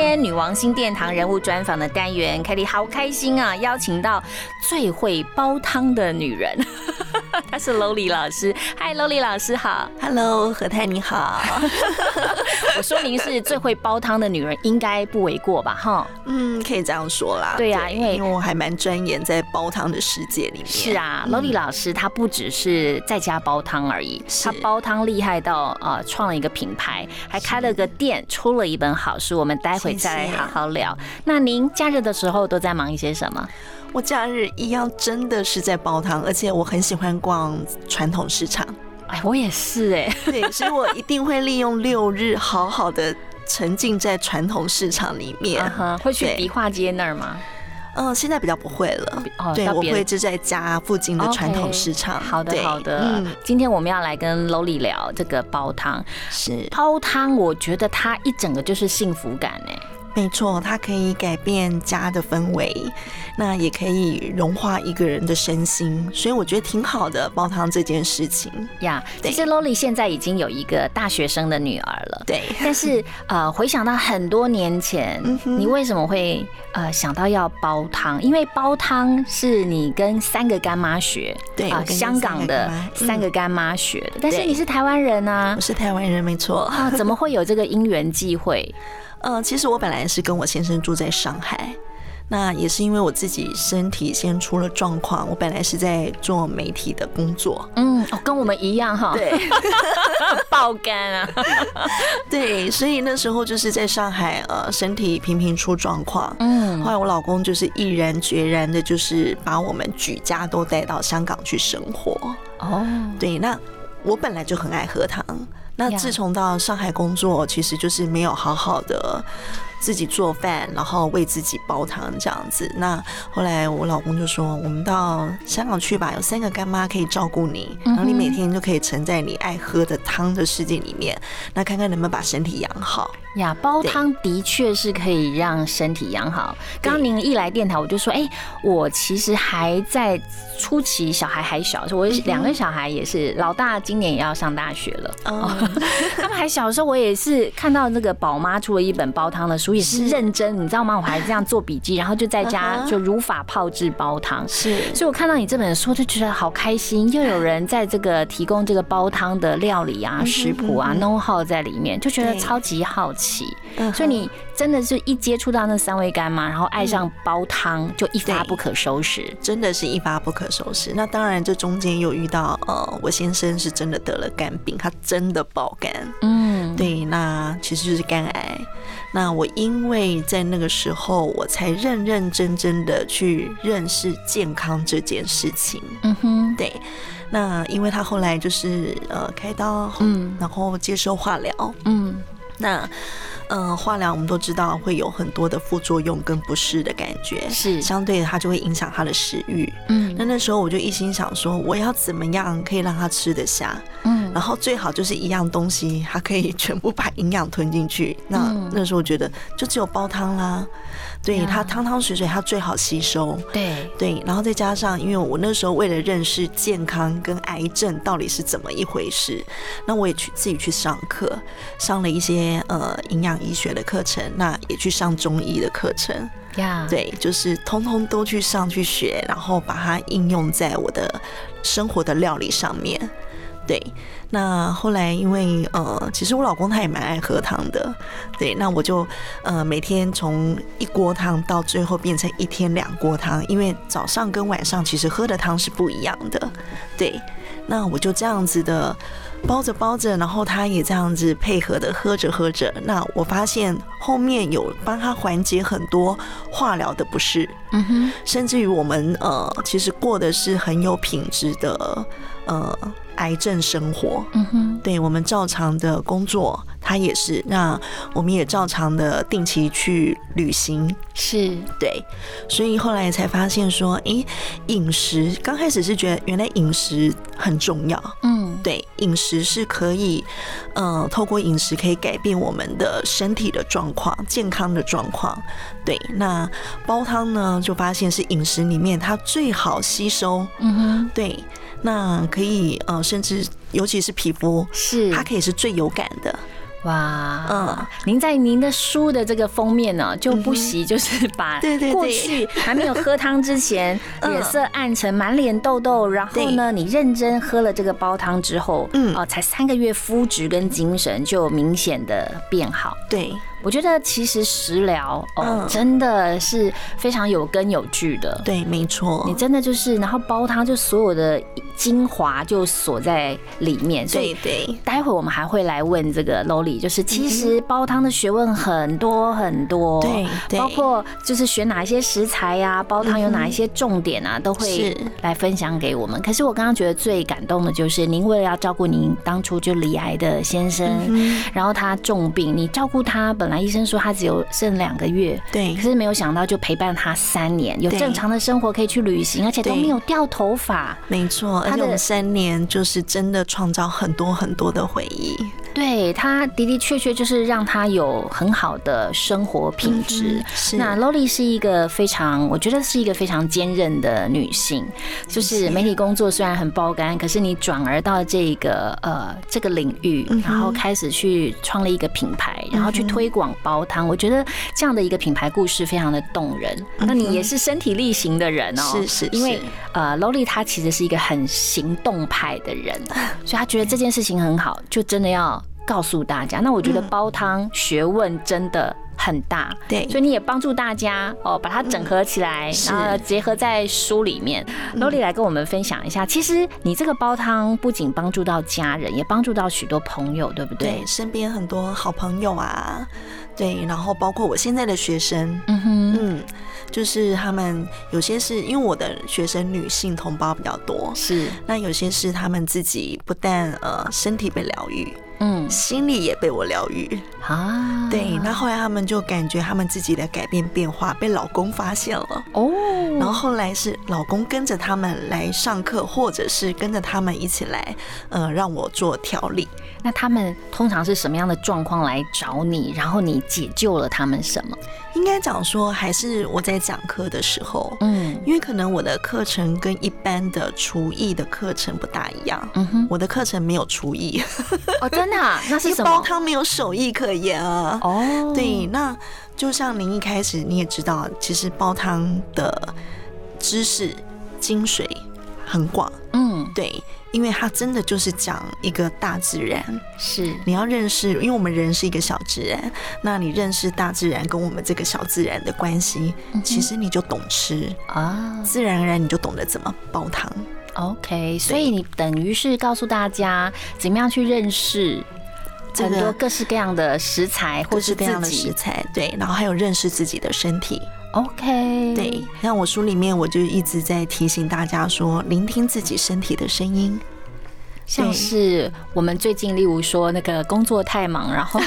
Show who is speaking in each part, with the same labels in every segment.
Speaker 1: 天女王新殿堂人物专访的单元凯莉好开心啊！邀请到最会煲汤的女人，她是 LOLY 老师。嗨，LOLY 老师好。
Speaker 2: Hello，何太你好。
Speaker 1: 我说您是最会煲汤的女人，应该不为过吧？哈，
Speaker 2: 嗯，可以这样说啦。
Speaker 1: 对呀因为
Speaker 2: 因为我还蛮钻研在煲汤的世界里面。
Speaker 1: 是啊，LOLY 老师她不只是在家煲汤而已，
Speaker 2: 是
Speaker 1: 她煲汤厉害到呃创了一个品牌，还开了个店，出了一本好书。我们待会再好好聊。那您假日的时候都在忙一些什么？
Speaker 2: 我假日一样真的是在煲汤，而且我很喜欢逛传统市场。
Speaker 1: 哎，我也是哎、
Speaker 2: 对，所以我一定会利用六日好好的沉浸在传统市场里面。
Speaker 1: 会去
Speaker 2: 对
Speaker 1: 迪化街那儿吗？
Speaker 2: 嗯，现在比较不会了。
Speaker 1: 哦
Speaker 2: 对，我会就在家附近的传统市场。
Speaker 1: 好的，好的。
Speaker 2: 嗯，
Speaker 1: 今天我们要来跟 Loli 聊这个煲汤。
Speaker 2: 是
Speaker 1: 煲汤，我觉得它一整个就是幸福感哎。
Speaker 2: 没错，它可以改变家的氛围，那也可以融化一个人的身心，所以我觉得挺好的。煲汤这件事情，
Speaker 1: 呀，其
Speaker 2: 对
Speaker 1: 实 loly 现在已经有一个大学生的女儿了。
Speaker 2: 对，
Speaker 1: 但是呃，回想到很多年前，你为什么会呃想到要煲汤？因为煲汤是你跟三个干妈学，啊、
Speaker 2: 对我跟
Speaker 1: 香港的
Speaker 2: 三个干妈
Speaker 1: 学的。但是你是台湾人啊
Speaker 2: 我，是台湾人，没错。
Speaker 1: 啊，怎么会有这个因缘际会？
Speaker 2: 呃，其实我本来是跟我先生住在上海，那也是因为我自己身体先出了状况，我本来是在做媒体的工作，
Speaker 1: 嗯，哦，跟我们一样哈，
Speaker 2: 对
Speaker 1: 爆肝啊，
Speaker 2: 对，所以那时候就是在上海，呃，身体频频出状况。
Speaker 1: 嗯
Speaker 2: 后来我老公就是毅然决然的，就是把我们举家都带到香港去生活。
Speaker 1: 哦，
Speaker 2: 对，那我本来就很爱喝汤，那自从到上海工作，其实就是没有好好的自己做饭，然后为自己煲汤这样子。那后来我老公就说，我们到香港去吧，有三个干妈可以照顾你，然后你每天就可以沉在你爱喝的汤的世界里面，那看看能不能把身体养好。
Speaker 1: 呀，煲汤的确是可以让身体养好。刚刚您一来电台，我就说，哎、我其实还在初期，小孩还小，我两个小孩也是，老大今年也要上大学了。
Speaker 2: 哦，
Speaker 1: 他们还小的时候，我也是看到那个宝妈出了一本煲汤的书，也是认真，你知道吗？我还这样做笔记，然后就在家就如法炮制煲汤。
Speaker 2: 是
Speaker 1: 所以我看到你这本书就觉得好开心，又有人在这个提供这个煲汤的料理啊、食谱啊、know how 在里面，就觉得超级好奇。
Speaker 2: 嗯
Speaker 1: 所以你真的是一接触到那三味干妈，然后爱上煲汤，就一发不可收拾。
Speaker 2: 真的是一发不可收拾。那当然，这中间又遇到呃，我先生是真的得了肝病，他真的爆肝。
Speaker 1: 嗯，
Speaker 2: 对，那其实就是肝癌。那我因为在那个时候，我才认认真真的去认识健康这件事情。
Speaker 1: 嗯哼，
Speaker 2: 对，那因为他后来就是呃开刀，
Speaker 1: 嗯
Speaker 2: 然后接受化疗。
Speaker 1: 嗯，
Speaker 2: 那呃，化疗我们都知道会有很多的副作用跟不适的感觉，
Speaker 1: 是。
Speaker 2: 相对的，它就会影响他的食欲。
Speaker 1: 嗯。
Speaker 2: 那那时候我就一心想说，我要怎么样可以让他吃得下，
Speaker 1: 嗯。
Speaker 2: 然后最好就是一样东西，他可以全部把营养吞进去。那
Speaker 1: 嗯。
Speaker 2: 那时候我觉得就只有煲汤啦，对它汤汤水水它最好吸收。
Speaker 1: 对，
Speaker 2: 对，然后再加上，因为我那时候为了认识健康跟癌症到底是怎么一回事，那我也去自己去上课，上了一些呃营养医学的课程，那也去上中医的课程。
Speaker 1: 呀，
Speaker 2: 对，就是通通都去上去学，然后把它应用在我的生活的料理上面。对，那后来因为呃，其实我老公他也蛮爱喝汤的，对，那我就呃每天从一锅汤到最后变成一天两锅汤，因为早上跟晚上其实喝的汤是不一样的，对，那我就这样子的包着包着，然后他也这样子配合的喝着喝着，那我发现后面有帮他缓解很多化疗的不适，
Speaker 1: 嗯哼，
Speaker 2: 甚至于我们呃其实过的是很有品质的呃癌症生活，
Speaker 1: 嗯哼，
Speaker 2: 对我们照常的工作，他也是，那我们也照常的定期去旅行，
Speaker 1: 是。
Speaker 2: 对，所以后来才发现说，诶，饮食刚开始是觉得原来饮食很重要，
Speaker 1: 嗯，
Speaker 2: 对，饮食是可以，呃，透过饮食可以改变我们的身体的状况、健康的状况。对，那煲汤呢，就发现是饮食里面它最好吸收，
Speaker 1: 嗯哼，
Speaker 2: 对，那可以呃，甚至尤其是皮肤，
Speaker 1: 是。
Speaker 2: 它可以是最有感的。
Speaker 1: 哇，
Speaker 2: 嗯。
Speaker 1: 您在您的书的这个封面呢，就不惜就是把 过去还没有喝汤之前，
Speaker 2: 嗯。
Speaker 1: 脸色暗沉、满脸痘痘，然后呢，你认真喝了这个煲汤之后，
Speaker 2: 嗯。
Speaker 1: 哦，才三个月，肤质跟精神就明显的变好。
Speaker 2: 对，
Speaker 1: 我觉得其实食疗哦，
Speaker 2: 嗯。
Speaker 1: 真的是非常有根有据的。
Speaker 2: 对，没错。
Speaker 1: 你。真的就是，然后煲汤就所有的精华就锁在里面，所以
Speaker 2: 对对，
Speaker 1: 待会我们还会来问这个 Loli，就是其实煲汤的学问很多很多，
Speaker 2: 对对。
Speaker 1: 包括就是选哪一些食材呀、煲汤有哪一些重点啊，都会
Speaker 2: 是。
Speaker 1: 来分享给我们。可是我刚刚觉得最感动的就是，您为了要照顾您当初就罹癌的先生，
Speaker 2: 嗯
Speaker 1: 然后他重病，你照顾他，本来医生说他只有剩两个月，
Speaker 2: 对
Speaker 1: 可是没有想到就陪伴他三年，有正常的生活可以去旅行，而且都没有掉头发。
Speaker 2: 没错，而
Speaker 1: 他的
Speaker 2: 且我们三年就是真的创造很多很多的回忆。
Speaker 1: 对他的的确确就是让他有很好的生活品质。
Speaker 2: 嗯是
Speaker 1: 那 Lolly 是一个非常，我觉得是一个非常坚韧的女性。就是媒体工作虽然很爆肝，可是你转而到这个呃这个领域，
Speaker 2: 嗯
Speaker 1: 然后开始去创立一个品牌，然后去推广煲汤。我觉得这样的一个品牌故事非常的动人。那你也是身体力行的人哦，
Speaker 2: 是是
Speaker 1: 因为呃 Lolly 她其实是一个很行动派的人，所以她觉得这件事情很好，就真的要告诉大家。那我觉得煲汤学问真的很大，
Speaker 2: 对。
Speaker 1: 所以你也帮助大家哦，把它整合起来，
Speaker 2: 是
Speaker 1: 然后结合在书里面。Loli 来跟我们分享一下，其实你这个煲汤不仅帮助到家人，也帮助到许多朋友，对不对？
Speaker 2: 对？身边很多好朋友啊，对，然后包括我现在的学生，
Speaker 1: 嗯哼，
Speaker 2: 嗯，就是他们有些是因为我的学生女性同胞比较多，
Speaker 1: 是，
Speaker 2: 那有些是他们自己不但呃身体被疗愈，
Speaker 1: 嗯
Speaker 2: 心里也被我疗愈。
Speaker 1: 啊，
Speaker 2: 对，那后来他们就感觉他们自己的改变变化被老公发现了。
Speaker 1: 哦，
Speaker 2: 然后后来是老公跟着他们来上课，或者是跟着他们一起来，呃，让我做调理。
Speaker 1: 那他们通常是什么样的状况来找你？然后你解救了他们什么？
Speaker 2: 应该讲说，还是我在讲课的时候，
Speaker 1: 嗯
Speaker 2: 因为可能我的课程跟一般的厨艺的课程不大一样。
Speaker 1: 嗯哼，
Speaker 2: 我的课程没有厨艺，
Speaker 1: 哦，真的、啊？那是什么？
Speaker 2: 汤没有手艺可言啊。
Speaker 1: 哦，
Speaker 2: 对，那就像您一开始你也知道，其实煲汤的知识精髓很广，
Speaker 1: 嗯，
Speaker 2: 对，因为它真的就是讲一个大自然，
Speaker 1: 是，
Speaker 2: 你要认识，因为我们人是一个小自然，那你认识大自然跟我们这个小自然的关系，其实你就懂吃，
Speaker 1: 啊
Speaker 2: 自然而然你就懂得怎么煲汤。
Speaker 1: ，OK，所以你等于是告诉大家怎么样去认识很多各式各样的食材，或
Speaker 2: 各
Speaker 1: 是
Speaker 2: 式各样的食材，对，然后还有认识自己的身体
Speaker 1: ，，OK，
Speaker 2: 对，像我书里面我就一直在提醒大家说，聆听自己身体的声音，
Speaker 1: 像是我们最近，例如说那个工作太忙，然后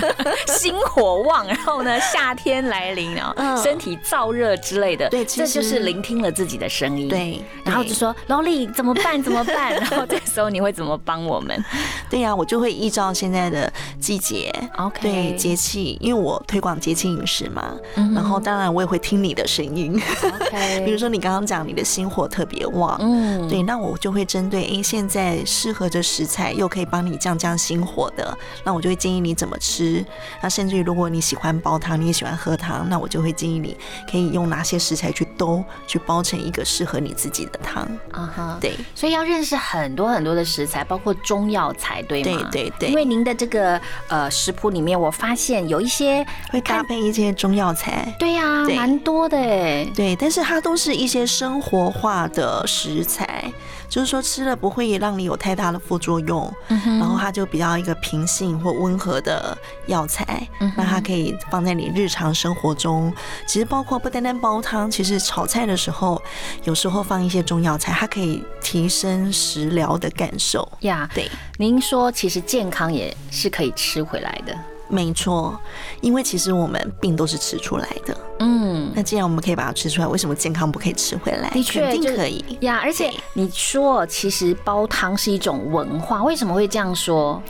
Speaker 1: 心火旺，然后呢夏天来临啊，
Speaker 2: 嗯
Speaker 1: 身体燥热之类的，
Speaker 2: 对
Speaker 1: 这就是聆听了自己的声音。。
Speaker 2: 对，
Speaker 1: 然后就说劳力怎么办？怎么办？然后这时候你会怎么帮我们
Speaker 2: 对呀、我就会依照现在的季节。
Speaker 1: ？OK，
Speaker 2: 对节气，因为我推广节气饮食嘛，
Speaker 1: 嗯
Speaker 2: 然后当然我也会听你的声音
Speaker 1: ，OK，
Speaker 2: 比如说你刚刚讲你的心火特别旺，
Speaker 1: 嗯，
Speaker 2: 对，那我就会针对诶现在适合的食材，又可以帮你降降心火的，那我就会建议你怎么吃。那甚至于如果你喜欢煲汤，你也喜欢喝汤，那我就会建议你可以用哪些食材去兜，去煲成一个适合你自己的汤。
Speaker 1: 啊哈，
Speaker 2: 对，
Speaker 1: 所以要认识很多很多的食材，包括中药材，对吗？
Speaker 2: 对对对
Speaker 1: 因为您的这个呃食谱里面，我发现有一些
Speaker 2: 会搭配一些中药材。
Speaker 1: 对呀、
Speaker 2: 对
Speaker 1: 蛮多的哎。
Speaker 2: 对，但是它都是一些生活化的食材，就是说吃了不会让你有太大的副作用，然后它就比较一个平性或温和的药材，那它可以放在你日常生活中。其实包括不单单煲汤，其实炒菜的时候，有时候放一些中药材，它可以提升食疗的感受。
Speaker 1: 呀，
Speaker 2: 对，
Speaker 1: 您说其实健康也是可以吃回来的。
Speaker 2: 没错，因为其实我们病都是吃出来的。
Speaker 1: 嗯，
Speaker 2: 那既然我们可以把它吃出来，为什么健康不可以吃回来？
Speaker 1: 的确
Speaker 2: 肯定可以。
Speaker 1: 呀，而且你说其实煲汤是一种文化，为什么会这样说？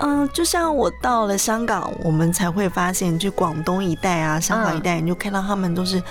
Speaker 2: 嗯、就像我到了香港，我们才会发现，就广东一带啊，香港一带，你就看到他们都是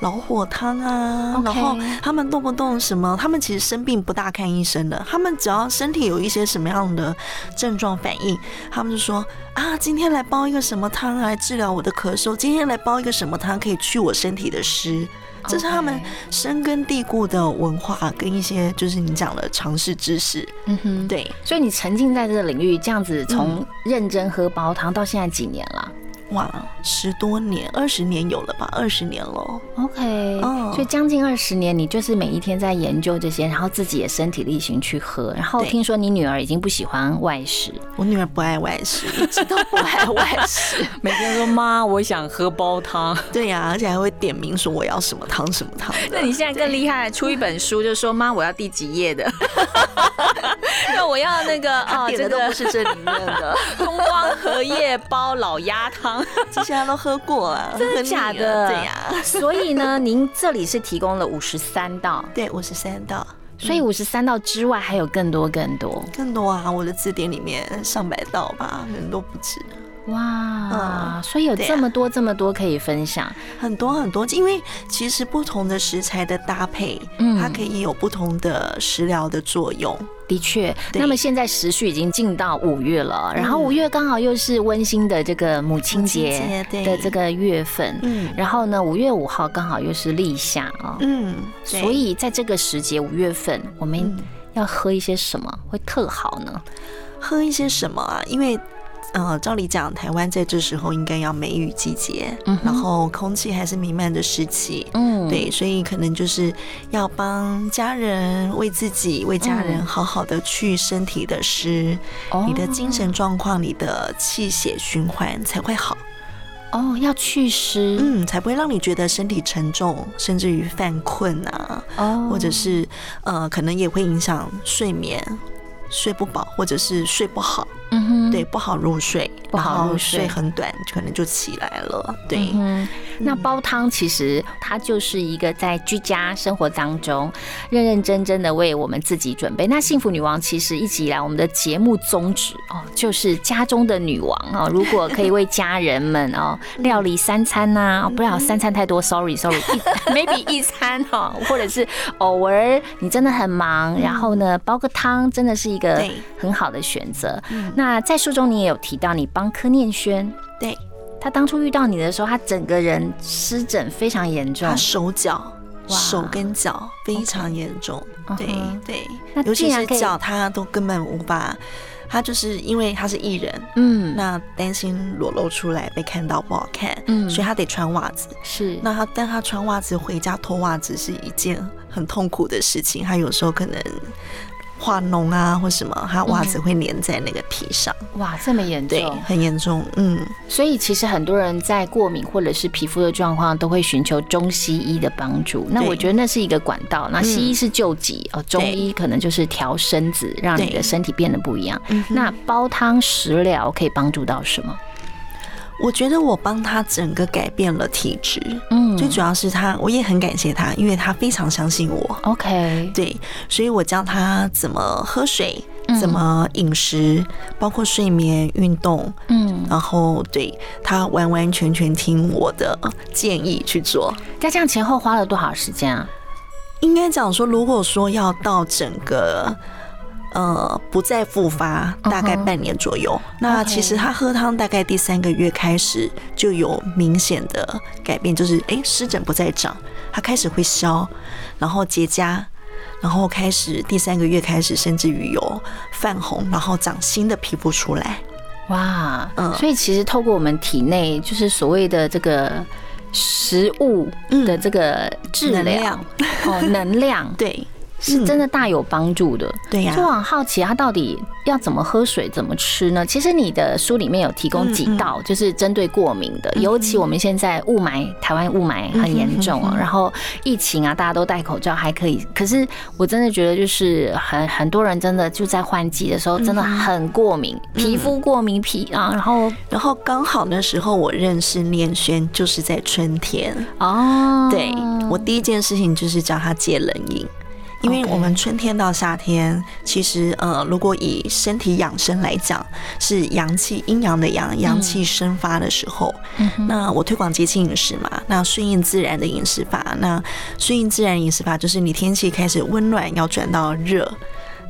Speaker 2: 老火汤啊然后他们动不动什么，他们其实生病不大看医生的，他们只要身体有一些什么样的症状反应，他们就说啊，今天来煲一个什么汤来治疗我的咳嗽，今天来煲一个什么汤可以去我身体的湿。这是他们深根蒂固的文化跟一些就是你讲的尝试知识，
Speaker 1: 嗯哼，
Speaker 2: 对，
Speaker 1: 所以你沉浸在这个领域，这样子从认真喝煲汤到现在几年了
Speaker 2: 哇，十多年，二十年有了吧？二十年了。
Speaker 1: ？OK，
Speaker 2: 哦
Speaker 1: 所以将近二十年，你就是每一天在研究这些，然后自己也身体力行去喝。然后听说你女儿已经不喜欢外食，
Speaker 2: 我女儿不爱外食，一直都不爱外食。
Speaker 1: 每天说妈，我想喝煲汤。
Speaker 2: 对呀、而且还会点名说我要什么汤什么汤。
Speaker 1: 那你现在更厉害，出一本书就说妈，我要第几页的？那我要那个哦，
Speaker 2: 点的都不是这里面的，
Speaker 1: 东光荷叶煲老鸭汤，
Speaker 2: 这些她都喝过了，
Speaker 1: 真的假的？
Speaker 2: 对呀、
Speaker 1: 所以呢，您这里是提供了五十三道，
Speaker 2: 对，五十三道，
Speaker 1: 所以五十三道之外还有更多更多。
Speaker 2: 更多啊！我的字典里面上百道吧，人都不止，
Speaker 1: 哇，
Speaker 2: 嗯
Speaker 1: 所以有这么多这么多可以分享。
Speaker 2: 很多很多。因为其实不同的食材的搭配，
Speaker 1: 嗯
Speaker 2: 它可以有不同的食疗的作用。
Speaker 1: 的确，那么现在时序已经进到五月了，然后五月刚好又是温馨的这个母亲节的这个月份，
Speaker 2: 嗯
Speaker 1: 然后呢，五月五号刚好又是立夏啊，
Speaker 2: 嗯，
Speaker 1: 所以在这个时节五月份，我们
Speaker 2: 嗯
Speaker 1: 要喝一些什么会特好呢？
Speaker 2: 喝一些什么啊？因为呃，照理讲，台湾在这时候应该要梅雨季节，
Speaker 1: 嗯
Speaker 2: 然后空气还是弥漫着湿气。
Speaker 1: 嗯，
Speaker 2: 对，所以可能就是要帮家人、为自己、为家人
Speaker 1: 嗯
Speaker 2: 好好的去身体的湿，
Speaker 1: 哦
Speaker 2: 你的精神状况、你的气血循环才会好，
Speaker 1: 哦要祛湿，
Speaker 2: 嗯，才不会让你觉得身体沉重，甚至于犯困啊，
Speaker 1: 哦
Speaker 2: 或者是呃，可能也会影响睡眠。睡不饱，或者是睡不好，
Speaker 1: 嗯哼，
Speaker 2: 对，不好入睡，
Speaker 1: 不好入睡
Speaker 2: 睡。很短，可能就起来了。对，
Speaker 1: 嗯，那煲汤其实它就是一个在居家生活当中认认真真的为我们自己准备。那幸福女王其实一直以来我们的节目宗旨哦，就是家中的女王哦，如果可以为家人们哦料理三餐呐、哦不要三餐太多，sorry sorry，一 maybe 一餐哈、哦，或者是偶尔你真的很忙，然后呢煲个汤真的是一个很好的选择。
Speaker 2: 嗯
Speaker 1: 那在书中你也有提到，你帮柯念轩。
Speaker 2: 对，
Speaker 1: 他当初遇到你的时候，他整个人湿疹非常严重
Speaker 2: 他。手脚。手跟脚非常严重对对
Speaker 1: 那，
Speaker 2: 尤其是脚，他都根本无法，他就是因为他是艺人，
Speaker 1: 嗯，
Speaker 2: 那担心裸露出来被看到不好看，
Speaker 1: 嗯
Speaker 2: 所以他得穿袜子。
Speaker 1: 是
Speaker 2: 那他但他穿袜子回家脱袜子是一件很痛苦的事情，他有时候可能化脓啊或什么，它袜子会粘在那个皮上，
Speaker 1: 哇，这么严
Speaker 2: 对
Speaker 1: 重，，
Speaker 2: 很严重。嗯，
Speaker 1: 所以其实很多人在过敏或者是皮肤的状况，都会寻求中西医的帮助。那我觉得那是一个管道，那西医
Speaker 2: 嗯
Speaker 1: 是救急哦，中医可能就是调身子，让你的身体变得不一样。那煲汤食疗可以帮助到什么？
Speaker 2: 我觉得我帮他整个改变了体质，
Speaker 1: 嗯
Speaker 2: 最主要是他，我也很感谢他，因为他非常相信我。
Speaker 1: OK，
Speaker 2: 对，所以我教他怎么喝水，
Speaker 1: 嗯
Speaker 2: 怎么饮食，包括睡眠、运动，
Speaker 1: 嗯，
Speaker 2: 然后对他完完全全听我的建议去做。
Speaker 1: 那这样前后花了多少时间啊？
Speaker 2: 应该讲说，如果说要到整个。呃，不再复发，大概半年左右。那其实他喝汤大概第三个月开始就有明显的改变，就是诶湿疹不再长，它开始会消，然后结痂，然后开始第三个月开始，甚至于有泛红，然后长新的皮肤出来。
Speaker 1: 哇，
Speaker 2: 嗯。
Speaker 1: 所以其实透过我们体内就是所谓的这个食物的这个治疗
Speaker 2: 能量。
Speaker 1: 哦，能量，
Speaker 2: 对，
Speaker 1: 是真的大有帮助的。
Speaker 2: 对呀
Speaker 1: 就我很好奇，它到底要怎么喝水、怎么吃呢？其实你的书里面有提供几道，就是针对过敏的，尤其我们现在雾霾，台湾雾霾很严重啊，然后疫情啊，大家都戴口罩还可以，可是我真的觉得就是很很多人真的就在换季的时候真的很过敏，皮肤过敏皮啊，然后
Speaker 2: 然后刚好那时候我认识念轩，就是在春天。
Speaker 1: 哦，
Speaker 2: 对我第一件事情就是叫他戒冷饮。因为我们春天到夏天，其实呃，如果以身体养生来讲，是阳气阴阳的阳，阳气生发的时候。那我推广节气饮食嘛，那顺应自然的饮食法。那顺应自然饮食法就是你天气开始温暖，要转到热。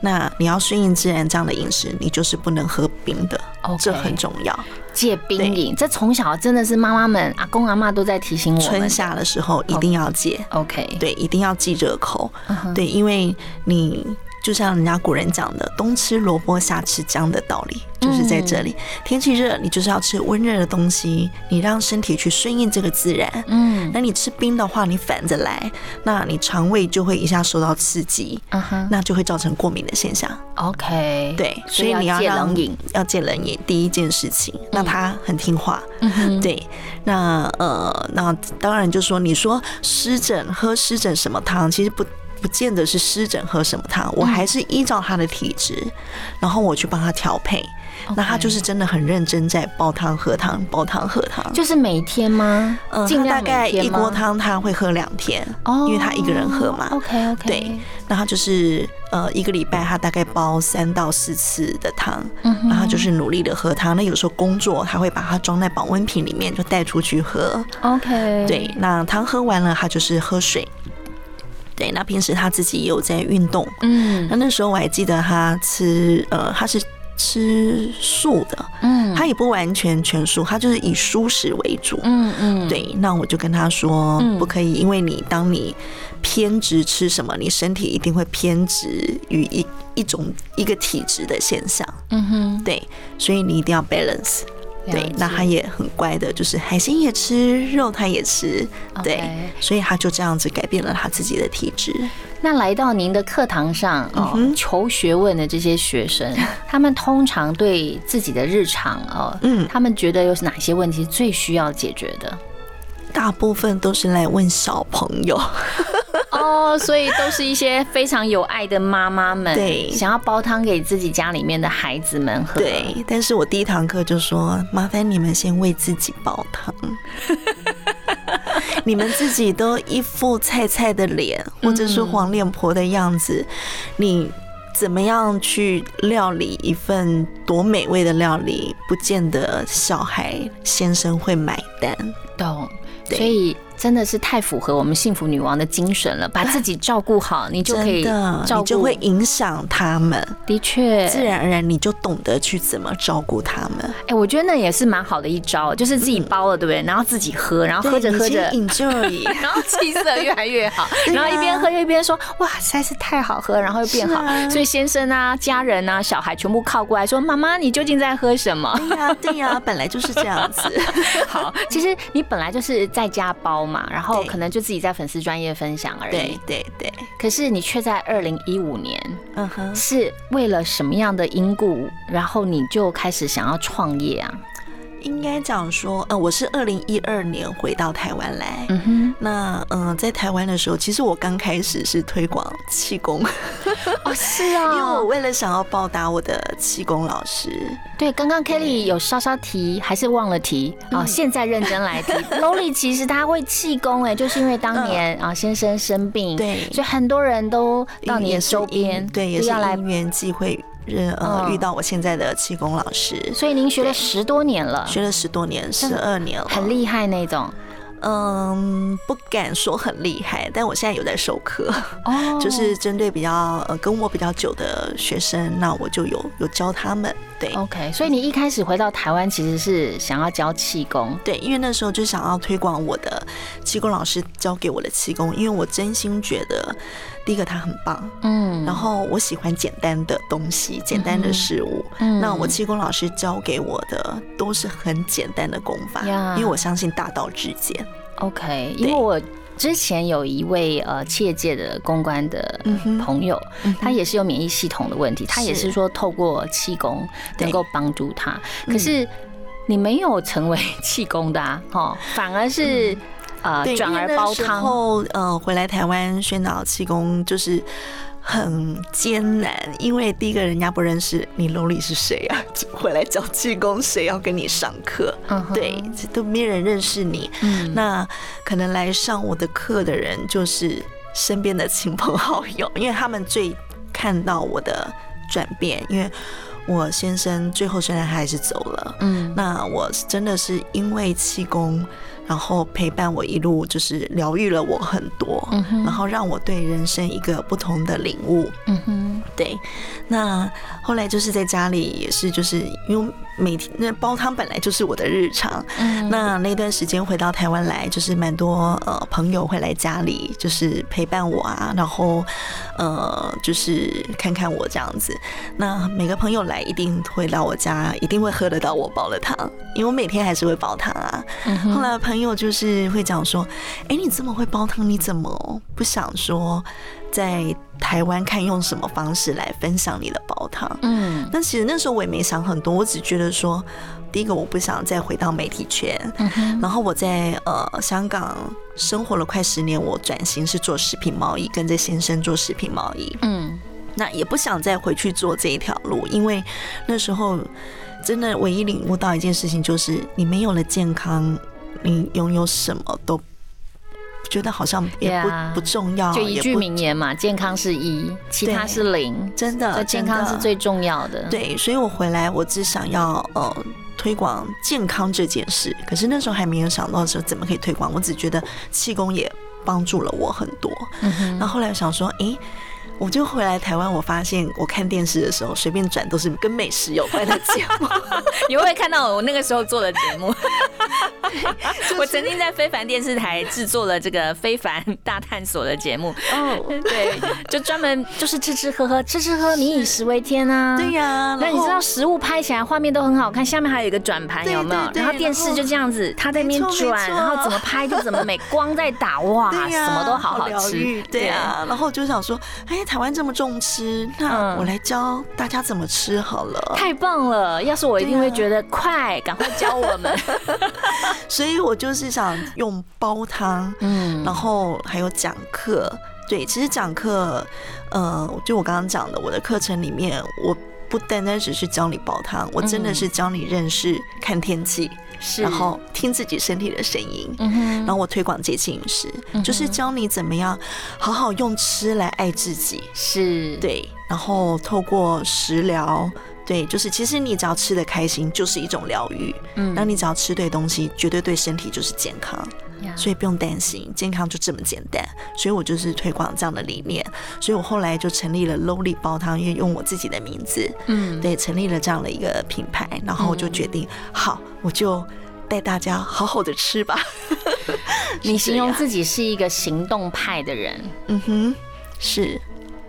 Speaker 2: 那你要顺应自然这样的饮食，你就是不能喝冰的这很重要。
Speaker 1: 戒冰饮，这从小真的是妈妈们、阿公阿妈都在提醒我们
Speaker 2: 春。夏的时候一定要戒。
Speaker 1: OK，
Speaker 2: 对，一定要忌热口。
Speaker 1: 嗯
Speaker 2: 对，因为你就像人家古人讲的“冬吃萝卜，夏吃姜”的道理，就是在这里。天气热，你就是要吃温热的东西，你让身体去顺应这个自然。
Speaker 1: 嗯
Speaker 2: 那你吃冰的话，你反着来，那你肠胃就会一下受到刺激，
Speaker 1: 嗯哼
Speaker 2: 那就会造成过敏的现象。
Speaker 1: ，OK，
Speaker 2: 对，所以你要戒
Speaker 1: 冷饮。
Speaker 2: 要戒冷饮，第一件事情。那他很听话，
Speaker 1: 嗯，
Speaker 2: 对，那呃，那当然就说，你说湿疹喝湿疹什么汤，其实不不见得是湿疹喝什么汤，我还是依照他的体质，然后我去帮他调配。那他就是真的很认真在煲汤喝汤，煲汤喝汤。
Speaker 1: 就是每天吗？
Speaker 2: 嗯，他大概一锅汤他会喝两天，
Speaker 1: 哦
Speaker 2: 因为他一个人喝嘛。
Speaker 1: OK OK，
Speaker 2: 对，那他就是呃一个礼拜他大概煲三到四次的汤，
Speaker 1: 嗯
Speaker 2: 然后就是努力的喝汤。那有时候工作他会把它装在保温瓶里面，就带出去喝。
Speaker 1: OK，
Speaker 2: 对，那汤喝完了，他就是喝水。对，那平时他自己也有在运动。
Speaker 1: 嗯
Speaker 2: 那那时候我还记得他吃，呃，他是吃素的，
Speaker 1: 嗯
Speaker 2: 他也不完全全素，他就是以蔬食为主。
Speaker 1: 嗯嗯，
Speaker 2: 对，那我就跟他说
Speaker 1: 嗯，
Speaker 2: 不可以，因为你当你偏执吃什么，你身体一定会偏执于一一种一个体质的现象。
Speaker 1: 嗯哼，
Speaker 2: 对，所以你一定要 balance。对那他也很乖的，就是海鲜也吃，肉他也吃，对所以他就这样子改变了他自己的体质。
Speaker 1: 那来到您的课堂上哦，
Speaker 2: 嗯
Speaker 1: 求学问的这些学生，他们通常对自己的日常哦，
Speaker 2: 嗯。
Speaker 1: 他们觉得有哪些问题是最需要解决的？
Speaker 2: 大部分都是来问小朋友，
Speaker 1: 哦，所以都是一些非常有爱的妈妈们，
Speaker 2: 对
Speaker 1: 想要煲汤给自己家里面的孩子们喝。
Speaker 2: 对。但是我第一堂课就说，麻烦你们先为自己煲汤。你们自己都一副菜菜的脸，或者是黄脸婆的样子，你怎么样去料理一份多美味的料理，不见得小孩先生会买单。
Speaker 1: 懂。
Speaker 2: 对
Speaker 1: 所以真的是太符合我们幸福女王的精神了，把自己照顾好，你就可以，照顾。
Speaker 2: 你就会影响他们，
Speaker 1: 的确，
Speaker 2: 自然而然你就懂得去怎么照顾他们。
Speaker 1: 哎、我觉得那也是蛮好的一招，就是自己包了，对不对？然后自己喝，然后喝着喝着 然后气色越来越好，
Speaker 2: 啊
Speaker 1: 然后一边喝一边说：“哇，实在是太好喝，然后又变好。
Speaker 2: 啊
Speaker 1: 所以先生啊、家人啊、小孩全部靠过来说：“妈妈，你究竟在喝什么
Speaker 2: 对呀，对呀，本来就是这样子。”
Speaker 1: 好，其实你本来就是在家包嘛，然后可能就自己在粉丝专业分享而已
Speaker 2: 对。对对，
Speaker 1: 可是你却在二零一五年
Speaker 2: 嗯哼。
Speaker 1: 是为了什么样的因故，然后你就开始想要创业啊？
Speaker 2: 应该讲说，呃，我是二零一二年回到台湾来。
Speaker 1: 嗯哼，
Speaker 2: 那嗯、呃在台湾的时候，其实我刚开始是推广气功，
Speaker 1: 哦，是啊。
Speaker 2: 因为
Speaker 1: 啊
Speaker 2: 我，为了想要报答我的气功老师，
Speaker 1: 对，刚刚 Kelly 有稍稍提，还是忘了提。啊、
Speaker 2: 嗯
Speaker 1: 现在认真来提。loly 其实他会气功哎，就是因为当年啊先生生病，
Speaker 2: 嗯对。
Speaker 1: 所以很多人都到你的周边，
Speaker 2: 对，也是。因缘际会，认呃
Speaker 1: 嗯。
Speaker 2: 遇到我现在的气功老师，
Speaker 1: 所以您学了十多年了，
Speaker 2: 学了十多年，十二年了，
Speaker 1: 很厉害那种。
Speaker 2: 嗯，不敢说很厉害，但我现在有在授课，
Speaker 1: 哦。
Speaker 2: 就是针对比较呃跟我比较久的学生，那我就有有教他们，对。
Speaker 1: OK。所以你一开始回到台湾其实是想要教气功，
Speaker 2: 对，因为那时候就想要推广我的气功老师教给我的气功，因为我真心觉得，第一个他很棒，
Speaker 1: 嗯，
Speaker 2: 然后我喜欢简单的东西、简单的事物。
Speaker 1: 嗯。
Speaker 2: 那我气功老师教给我的都是很简单的功法，因为我相信大道至简。
Speaker 1: OK，因为我之前有一位呃企业界的公关的朋友，他也是有免疫系统的问题，他也是
Speaker 2: 是
Speaker 1: 说透过气功能
Speaker 2: 对
Speaker 1: 够帮助他。
Speaker 2: 嗯。
Speaker 1: 可是你没有成为 气功的啊，哈，反而是
Speaker 2: 对，
Speaker 1: 转而
Speaker 2: 因为那时
Speaker 1: 煲汤。
Speaker 2: 后呃，回来台湾宣导气功就是很艰难，因为第一个人家不认识你 Loli 是谁啊，回来教气功谁要跟你上课？对，这都没人认识你。
Speaker 1: 嗯
Speaker 2: 那可能来上我的课的人就是身边的亲朋好友，因为他们最看到我的转变，因为我先生最后虽然还是走了，
Speaker 1: 嗯。
Speaker 2: 那我真的是因为气功，然后陪伴我一路，就是疗愈了我很多，
Speaker 1: 嗯
Speaker 2: 然后让我对人生一个不同的领悟。
Speaker 1: 嗯哼
Speaker 2: 对，那后来就是在家里也是，就是因为每天那煲汤本来就是我的日常，
Speaker 1: 嗯
Speaker 2: 那那段时间回到台湾来，就是蛮多呃朋友会来家里，就是陪伴我啊，然后呃就是看看我这样子。那每个朋友来一定会到我家，一定会喝得到我煲的汤，因为我每天还是会煲汤啊。
Speaker 1: 嗯
Speaker 2: 后来朋友就是会讲说：“哎、你这么会煲汤，你怎么不想说在台湾看用什么方式来分享你的煲汤？”
Speaker 1: 嗯。
Speaker 2: 那其实那时候我也没想很多，我只觉得说，第一个我不想再回到媒体圈，
Speaker 1: 嗯
Speaker 2: 然后我在呃香港生活了快十年，我转型是做食品贸易，跟着先生做食品贸易，
Speaker 1: 嗯。
Speaker 2: 那也不想再回去做这一条路，因为那时候真的唯一领悟到一件事情，就是你没有了健康，你拥有什么都觉得好像也不
Speaker 1: Yeah
Speaker 2: 不重要，
Speaker 1: 就一句名言嘛，健康是一，其他是零，
Speaker 2: 真的
Speaker 1: 健康是最重要的。，
Speaker 2: 对，所以我回来，我只想要呃推广健康这件事，可是那时候还没有想到说怎么可以推广，我只觉得气功也帮助了我很多。然后后来想说，诶。我就回来台湾，我发现我看电视的时候，随便转都是跟美食有关的节目。
Speaker 1: 你会不会看到我那个时候做的节目？我曾经在非凡电视台制作了这个非凡大探索的节目，
Speaker 2: 哦，
Speaker 1: 对，就专门就是吃吃喝喝，吃吃喝，民以食为天啊。
Speaker 2: 对呀、
Speaker 1: 那你知道食物拍起来画面都很好看，下面还有一个转盘，有没有然后电视就这样子，它在那边转，然后怎么拍就怎么美，光在打，哇，什么都好好吃
Speaker 2: 对啊。然后就想说，哎，台湾这么重吃，那
Speaker 1: 嗯
Speaker 2: 我来教大家怎么吃好了。
Speaker 1: 太棒了！要是我一定会觉得快，赶快教我们。
Speaker 2: 所以我就是想用煲汤，
Speaker 1: 嗯
Speaker 2: 然后还有讲课。对，其实讲课，呃，就我刚刚讲的，我的课程里面，我不单单只是教你煲汤，我真的是教你认识、看天气，
Speaker 1: 是，
Speaker 2: 然后听自己身体的声音。
Speaker 1: 嗯哼
Speaker 2: 然后我推广节气饮食，就是教你怎么样好好用吃来爱自己。
Speaker 1: 是，
Speaker 2: 对，然后透过食疗，对，就是其实你只要吃的开心，就是一种疗愈。
Speaker 1: 嗯
Speaker 2: 那你只要吃对东西，绝对对身体就是健康。所以不用担心，健康就这么简单。所以我就是推广这样的理念，所以我后来就成立了 Lowly 煲汤，因为用我自己的名字，
Speaker 1: 嗯，
Speaker 2: 对，成立了这样的一个品牌，然后我就决定，好，我就带大家好好的吃吧。
Speaker 1: 你形容，自己是一个行动派的人，
Speaker 2: 嗯哼，是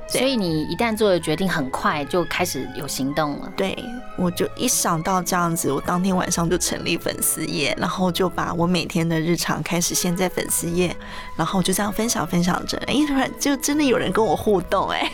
Speaker 1: 所以你一旦做了决定，很快就开始有行动了。
Speaker 2: 对，我就一想到这样子，我当天晚上就成立粉丝页，然后就把我每天的日常开始先在粉丝页，然后就这样分享分享着，哎，突然就真的有人跟我互动，哎，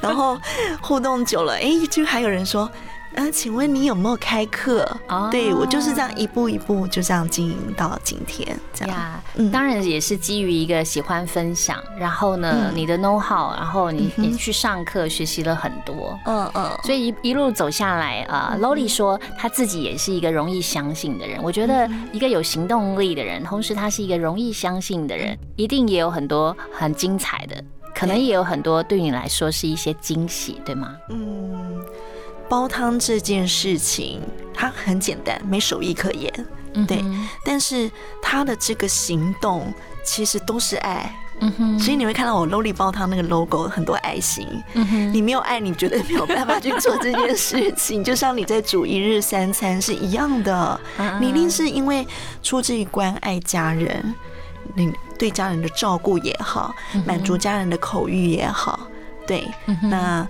Speaker 2: 然后互动久了，哎，就还有人说。呃，请问你有没有开课？
Speaker 1: 哦
Speaker 2: 对我就是这样一步一步就这样经营到今天，这样。
Speaker 1: 呀
Speaker 2: 嗯，
Speaker 1: 当然也是基于一个喜欢分享，然后呢，
Speaker 2: 嗯
Speaker 1: 你的 know how，然后你你去上课学习了很多。
Speaker 2: 嗯嗯，
Speaker 1: 所以一一路走下来，呃，Loli 说他自己也是一个容易相信的人。我觉得一个有行动力的人，同时他是一个容易相信的人，一定也有很多很精彩的，可能也有很多对你来说是一些惊喜，对吗？
Speaker 2: 嗯，煲汤这件事情它很简单，没手艺可言。对但是他的这个行动其实都是爱，
Speaker 1: 嗯哼，
Speaker 2: 所以你会看到我 Lowly 煲汤那个 logo 很多爱心。
Speaker 1: 嗯哼，
Speaker 2: 你没有爱，你绝对没有办法去做这件事情。就像你在煮一日三餐是一样的，
Speaker 1: 嗯
Speaker 2: 你一定是因为出自于关爱家人，你对家人的照顾也好，满足家人的口欲也好，对，
Speaker 1: 嗯
Speaker 2: 那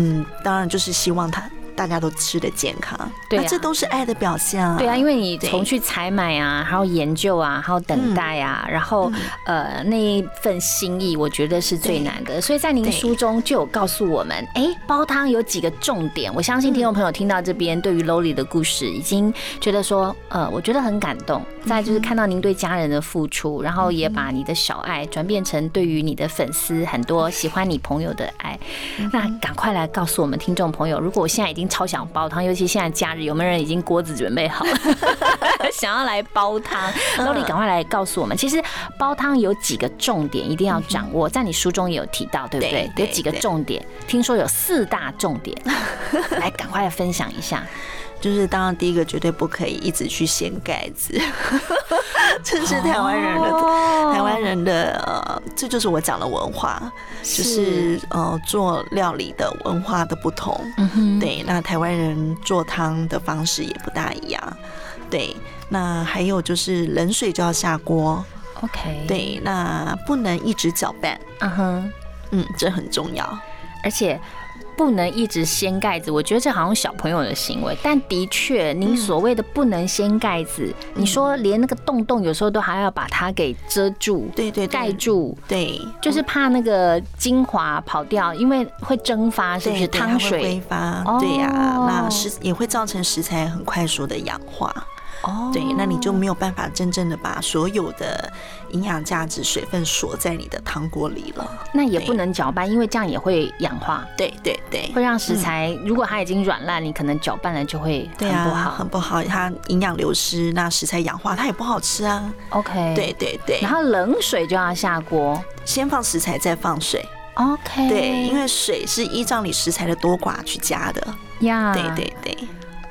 Speaker 2: 嗯，当然就是希望他大家都吃的健康，
Speaker 1: 对啊
Speaker 2: 那这都是爱的表现啊。
Speaker 1: 对啊，因为你从去采买啊，还有研究啊，还有等待啊，然后呃那一份心意，我觉得是最难的。所以在您书中就有告诉我们，哎，煲汤有几个重点。我相信听众朋友听到这边，对于 Loli 的故事已经觉得说，呃，我觉得很感动。再就是看到您对家人的付出，然后也把你的小爱转变成对于你的粉丝很多喜欢你朋友的爱。那赶快来告诉我们听众朋友，如果我现在已经超想煲汤，尤其现在假日，有没有人已经锅子准备好了，想要来煲汤？Loli，赶快来告诉我们，其实煲汤有几个重点一定要掌握，在你书中也有提到，对不对？有几个重点，听说有四大重点，来赶快来分享一下。
Speaker 2: 就是当然第一个绝对不可以一直去掀盖子，这是台湾人的、
Speaker 1: 哦
Speaker 2: 台湾人的呃，这就是我讲的文化，就是呃做料理的文化的不同。
Speaker 1: 嗯哼，
Speaker 2: 对，那台湾人做汤的方式也不大一样。对，那还有就是冷水就要下锅。
Speaker 1: ，OK，，
Speaker 2: 对，那不能一直搅拌。
Speaker 1: 嗯哼，
Speaker 2: 嗯，这很重要。
Speaker 1: 而且。不能一直掀盖子，我觉得这好像小朋友的行为，但的确，您所谓的不能掀盖子，你说连那个洞洞有时候都还要把它给遮住，
Speaker 2: 对对对
Speaker 1: 盖住，
Speaker 2: 对，
Speaker 1: 就是怕那个精华跑掉，因为会蒸发，是不是汤水
Speaker 2: 挥？发
Speaker 1: 哦？
Speaker 2: 对呀、那食也会造成食材很快速的氧化。
Speaker 1: 哦
Speaker 2: 对，那你就没有办法真正的把所有的营养价值、水分锁在你的汤锅里了。
Speaker 1: 那也不能搅拌，因为这样也会氧化，
Speaker 2: 对对对，
Speaker 1: 会让食材如果它已经软烂，你可能搅拌了就会很不好。
Speaker 2: 很不好，它营养流失，那食材氧化，它也不好吃啊。
Speaker 1: OK，
Speaker 2: 对，对对，
Speaker 1: 然后冷水就要下锅。
Speaker 2: 先放食材，再放水。
Speaker 1: OK，
Speaker 2: 对，因为水是依照你食材的多寡去加的。
Speaker 1: 呀，
Speaker 2: 对对对，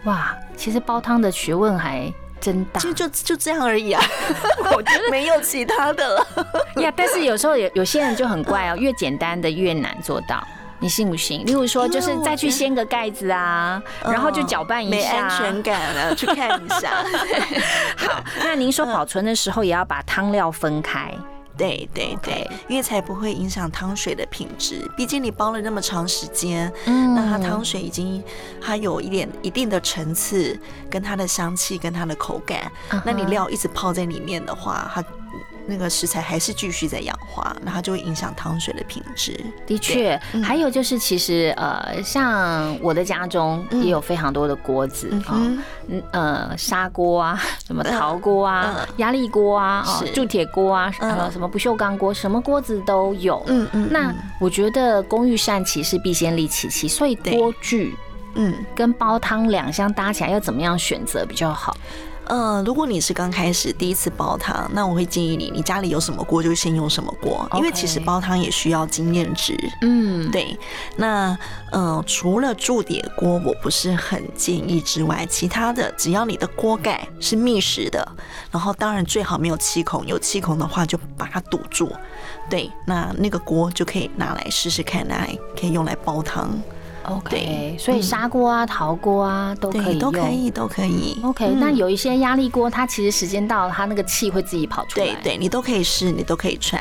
Speaker 1: 哇，其实煲汤的学问还真大
Speaker 2: 就就就这样而已啊，
Speaker 1: 我觉得
Speaker 2: 没有其他的了。
Speaker 1: 呀，但是有时候有有些人就很怪哦，越简单的越难做到。你信不信？例如说，就是再去掀个盖子啊，然后就搅拌一下
Speaker 2: 没
Speaker 1: 下，
Speaker 2: 安全感了，去看一下。
Speaker 1: 好，那您说保存的时候也要把汤料分开。
Speaker 2: 对对对因为才不会影响汤水的品质。毕竟你煲了那么长时间，
Speaker 1: 嗯
Speaker 2: 那它汤水已经它有一点一定的层次，跟它的香气跟它的口感。那你料一直泡在里面的话，它那个食材还是继续在氧化，那它就会影响汤水的品质。
Speaker 1: 的确，
Speaker 2: 嗯
Speaker 1: 还有就是，其实呃，像我的家中也有非常多的锅子啊，
Speaker 2: 嗯
Speaker 1: 呃，砂锅啊，什么陶锅啊
Speaker 2: 嗯、
Speaker 1: 压力锅啊、啊
Speaker 2: 是
Speaker 1: 铸铁锅啊，
Speaker 2: 嗯
Speaker 1: 呃，什么不锈钢锅，什么锅子都有。
Speaker 2: 嗯嗯，
Speaker 1: 那
Speaker 2: 嗯
Speaker 1: 我觉得工欲善其事，必先利其器，所以
Speaker 2: 对
Speaker 1: 锅具
Speaker 2: 嗯
Speaker 1: 跟煲汤两相搭起来，要怎么样选择比较好？
Speaker 2: 呃，如果你是刚开始第一次煲汤，那我会建议你，你家里有什么锅就先用什么锅，因为其实煲汤也需要经验值。
Speaker 1: 嗯，
Speaker 2: 对，那呃，除了铸铁锅我不是很建议之外，其他的只要你的锅盖是密实的，然后当然最好没有气孔，有气孔的话就把它堵住。对，那那个锅就可以拿来试试看，拿来可以用来煲汤。
Speaker 1: OK，所以砂锅啊、陶锅啊都可，以。
Speaker 2: 都可以，都可以。
Speaker 1: OK，、
Speaker 2: 嗯
Speaker 1: 那有一些压力锅，它其实时间到了，它那个气会自己跑出来。
Speaker 2: 对对，你都可以试，你都可以 try。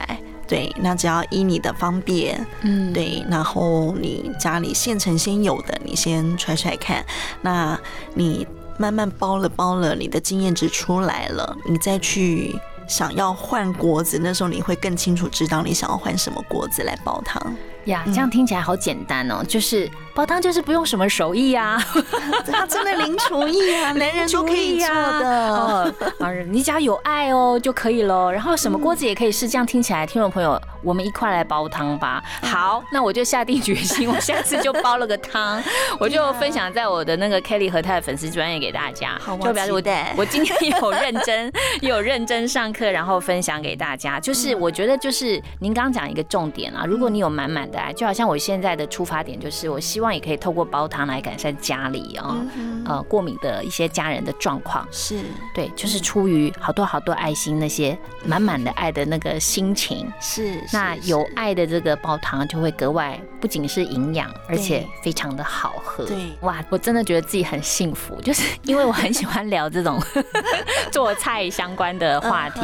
Speaker 2: 对，那只要依你的方便，
Speaker 1: 嗯，
Speaker 2: 对，然后你家里现成先有的，你先揣揣看。那你慢慢包了包了，你的经验值出来了，你再去想要换锅子，那时候你会更清楚知道你想要换什么锅子来煲汤。
Speaker 1: 呀，这样听起来好简单哦，就是煲汤就是不用什么手艺啊，
Speaker 2: 他真的零厨艺啊，男人都可以做的。
Speaker 1: 哦，啊你只要有爱哦就可以喽。然后什么锅子也可以试，这样听起来，听众朋友，我们一块来煲汤吧。好，那我就下定决心，我下次就煲了个汤，我就分享在我的那个 Kelly 和泰的粉丝专业给大家。
Speaker 2: 好
Speaker 1: 就表示我
Speaker 2: 我
Speaker 1: 今天有认真有认真上课，然后分享给大家。就是我觉得就是您刚刚讲一个重点啊，如果你有满满的爱，就好像我现在的出发点就是，我希望也可以透过煲汤来改善家里啊、呃过敏的一些家人的状况。
Speaker 2: 是，
Speaker 1: 对，就是出于好多好多爱心那些满满的爱的那个心情。
Speaker 2: 是
Speaker 1: 那有爱的这个煲汤就会格外不仅是营养，而且非常的好喝。
Speaker 2: 对
Speaker 1: 哇，我真的觉得自己很幸福，就是因为我很喜欢聊这种 做菜相关的话题，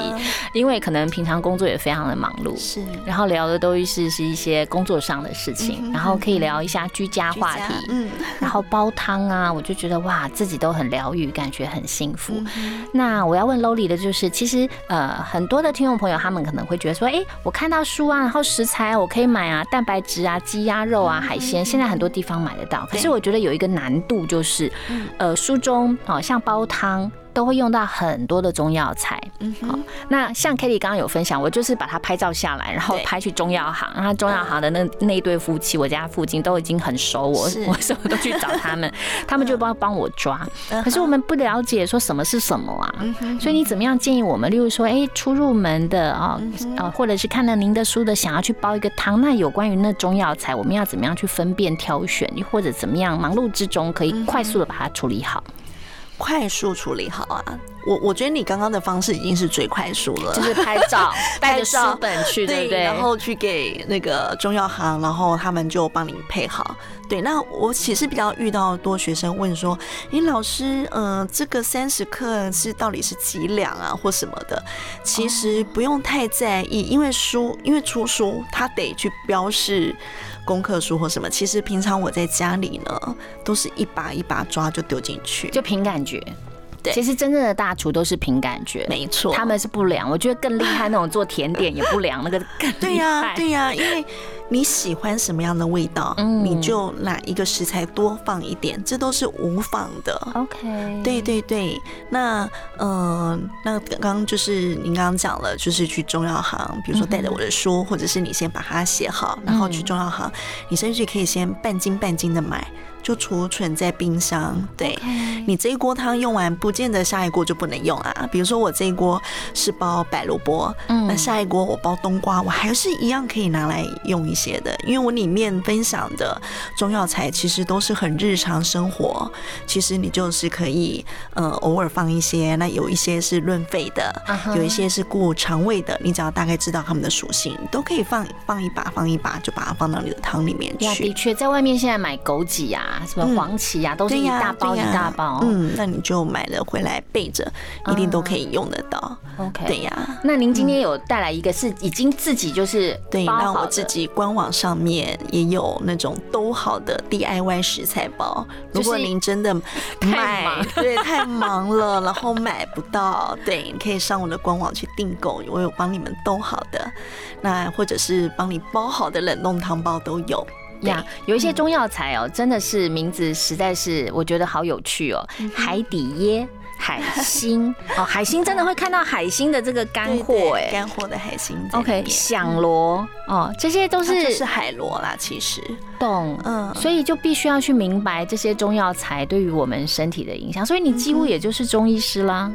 Speaker 1: 因为可能平常工作也非常的忙碌，
Speaker 2: 是
Speaker 1: 然后聊的都是是一些工作上的事情，然后可以聊一下居家话题，
Speaker 2: 嗯，
Speaker 1: 然后煲汤啊，我就觉得哇，自己都很疗愈，感觉很幸福。
Speaker 2: 嗯
Speaker 1: 那我要问 Lowly 的就是，其实呃，很多的听众朋友他们可能会觉得说，哎，我看到书啊，然后食材我可以买啊，蛋白质啊，鸡鸭肉啊，海鲜，现在很多地方买得到。可是我觉得有一个难度就是，呃，书中好，像煲汤。都会用到很多的中药材，
Speaker 2: 嗯
Speaker 1: 好，那像 Kelly 刚刚有分享，我就是把它拍照下来，然后拍去中药行，然后中药行的那那一对夫妻，我家附近都已经很熟我，我什么都去找他们，他们就帮帮我抓。
Speaker 2: 嗯
Speaker 1: 可是我们不了解说什么是什么啊，所以你怎么样建议我们？例如说，哎，初入门的啊，啊，或者是看了您的书的，想要去煲一个汤，那有关于那中药材，我们要怎么样去分辨挑选，又或者怎么样忙碌之中可以快速的把它处理好？
Speaker 2: 快速处理好啊。我我觉得你刚刚的方式已经是最快速了，
Speaker 1: 就是拍照，带着书本去，对不对？
Speaker 2: 然后去给那个中药行，然后他们就帮你配好。对，那我其实比较遇到多学生问说：“诶，老师，呃，这个三十克是到底是几两啊，或什么的？”其实不用太在意，因为书，因为出书，它得去标示功课书或什么。其实平常我在家里呢，都是一把一把抓就丢进去，
Speaker 1: 就凭感觉。
Speaker 2: 对
Speaker 1: 其实真正的大厨都是凭感觉，
Speaker 2: 没错，
Speaker 1: 他们是不良。我觉得更厉害那种做甜点也不良，那个更厉
Speaker 2: 对呀、
Speaker 1: 害。
Speaker 2: 对呀、因为你喜欢什么样的味道，
Speaker 1: 嗯。
Speaker 2: 你就哪一个食材多放一点，这都是无妨的。
Speaker 1: OK，
Speaker 2: 对对对，那呃，那刚刚就是您刚刚讲了，就是去中药行，比如说带着我的书，或者是你先把它写好，然后去中药行，你甚至可以先半斤半斤的买，就储存在冰箱。对你这一锅汤用完，不见得下一锅就不能用啊。比如说我这一锅是包白萝卜，
Speaker 1: 嗯
Speaker 2: 那下一锅我包冬瓜，我还是一样可以拿来用一些的，因为我里面分享的中药材其实都是很日常生活，其实你就是可以呃偶尔放一些，那有一些是润肺的有一些是顾肠胃的，你只要大概知道它们的属性，都可以放放一把放一把，就把它放到你的汤里面
Speaker 1: 呀，的。确，在外面现在买枸杞啊，什么
Speaker 2: 嗯
Speaker 1: 黄芪啊，都是一大包一大包。
Speaker 2: 嗯，那你就买了回来备着，一定都可以用得到。
Speaker 1: ，OK，
Speaker 2: 对呀、
Speaker 1: 那您今天有带来一个是已经自己就是
Speaker 2: 对，那我自己官网上面也有那种都好的 DIY 食材包。如果您真的
Speaker 1: 太
Speaker 2: 对，太忙了，然后买不到，对，你可以上我的官网去订购，我有帮你们都好的，那或者是帮你包好的冷冻汤包都有。
Speaker 1: 呀，有一些中药材哦，真的是名字实在是我觉得好有趣哦，
Speaker 2: 嗯
Speaker 1: 海底椰。海星 哦，海星真的会看到海星的这个干
Speaker 2: 对
Speaker 1: 货
Speaker 2: 对
Speaker 1: 哎。
Speaker 2: 干货的海星
Speaker 1: OK，
Speaker 2: 面
Speaker 1: 响螺哦，这些都
Speaker 2: 是是海螺啦，其实，
Speaker 1: 懂，
Speaker 2: 嗯，
Speaker 1: 所以就必须要去明白这些中药材对于我们身体的影响。所以你几乎也就是中医师啦。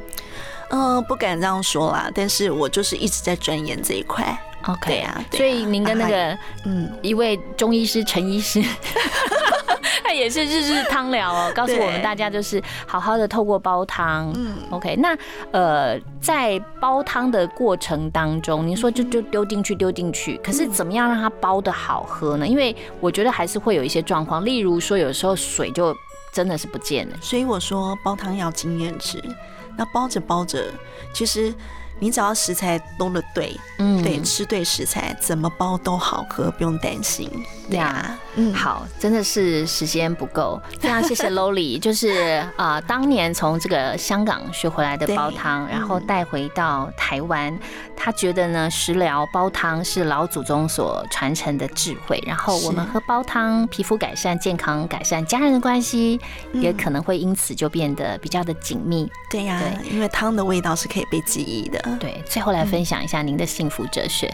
Speaker 2: 嗯，不敢这样说啦，但是我就是一直在钻研这一块。
Speaker 1: OK，
Speaker 2: 对呀对呀
Speaker 1: 所以您跟那个
Speaker 2: 嗯，
Speaker 1: 一位中医师陈医师，他也是日日汤疗哦，告诉我们大家就是好好的透过煲汤。
Speaker 2: 嗯
Speaker 1: OK，那呃，在煲汤的过程当中，您说就就丢进去丢进去，可是怎么样让它煲的好喝呢？因为我觉得还是会有一些状况，例如说有时候水就真的是不见了。
Speaker 2: 所以我说煲汤要经验值。那煲着煲着，其实你只要食材弄得对，
Speaker 1: 嗯
Speaker 2: 对，吃对食材，怎么煲都好喝，不用担心。对啊，嗯，
Speaker 1: 好，真的是时间不够，非常谢谢 Lowly，就是啊、呃当年从这个香港学回来的煲汤，然后带回到台湾，他觉得呢食疗煲汤是老祖宗所传承的智慧，然后我们喝煲汤，皮肤改善、健康改善，家人的关系也
Speaker 2: 嗯。
Speaker 1: 可能会因此就变得比较的紧密。
Speaker 2: 对呀、
Speaker 1: 对。
Speaker 2: 因为汤的味道是可以被记忆的。
Speaker 1: 对，最后来分享一下您的幸福哲学。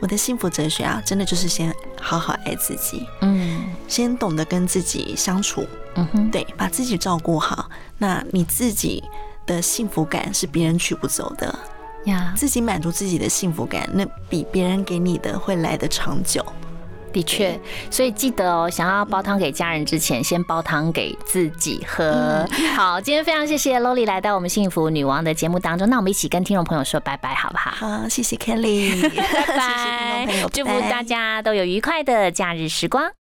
Speaker 2: 我的幸福哲学啊，真的就是先好好爱自己，
Speaker 1: 嗯
Speaker 2: 先懂得跟自己相处，
Speaker 1: 嗯哼，
Speaker 2: 对，把自己照顾好。那你自己的幸福感是别人取不走的，
Speaker 1: 呀，
Speaker 2: 自己满足自己的幸福感，那比别人给你的会来的长久。
Speaker 1: 的确，所以记得哦，想要煲汤给家人之前，先煲汤给自己喝。好，今天非常谢谢 Loli 来到我们幸福女王的节目当中，那我们一起跟听众朋友说拜拜，好不好？
Speaker 2: 好，谢谢 Kelly，
Speaker 1: 拜拜，祝福大家都有愉快的假日时光。